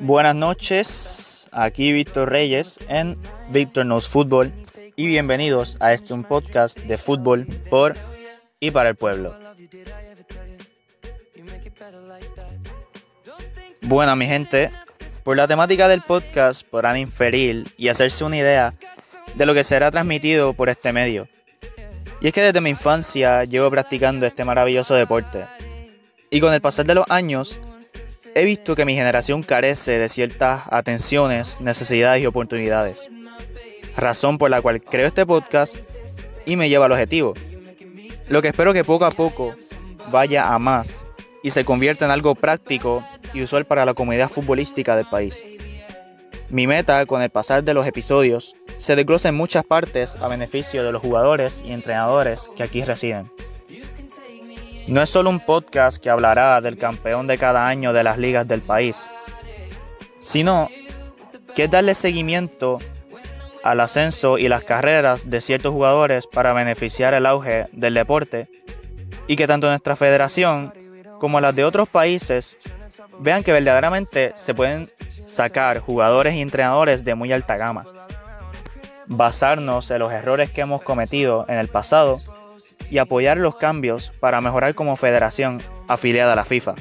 Buenas noches, aquí Víctor Reyes en Víctor Knows Fútbol y bienvenidos a este un podcast de fútbol por y para el pueblo. Bueno, mi gente, por la temática del podcast podrán inferir y hacerse una idea de lo que será transmitido por este medio. Y es que desde mi infancia llevo practicando este maravilloso deporte. Y con el pasar de los años, he visto que mi generación carece de ciertas atenciones, necesidades y oportunidades. Razón por la cual creo este podcast y me lleva al objetivo. Lo que espero que poco a poco vaya a más y se convierta en algo práctico y usual para la comunidad futbolística del país. Mi meta con el pasar de los episodios se desglosa en muchas partes a beneficio de los jugadores y entrenadores que aquí residen. No es solo un podcast que hablará del campeón de cada año de las ligas del país, sino que es darle seguimiento al ascenso y las carreras de ciertos jugadores para beneficiar el auge del deporte y que tanto nuestra federación como las de otros países vean que verdaderamente se pueden sacar jugadores y entrenadores de muy alta gama. Basarnos en los errores que hemos cometido en el pasado y apoyar los cambios para mejorar como federación afiliada a la FIFA.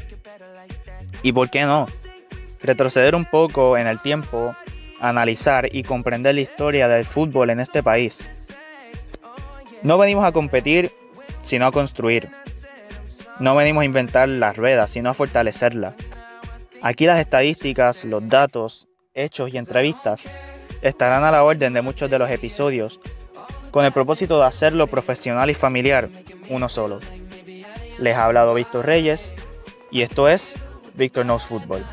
Y por qué no, retroceder un poco en el tiempo, analizar y comprender la historia del fútbol en este país. No venimos a competir, sino a construir. No venimos a inventar las ruedas, sino a fortalecerlas. Aquí las estadísticas, los datos, hechos y entrevistas estarán a la orden de muchos de los episodios con el propósito de hacerlo profesional y familiar, uno solo. Les ha hablado Víctor Reyes y esto es Víctor Knows Football.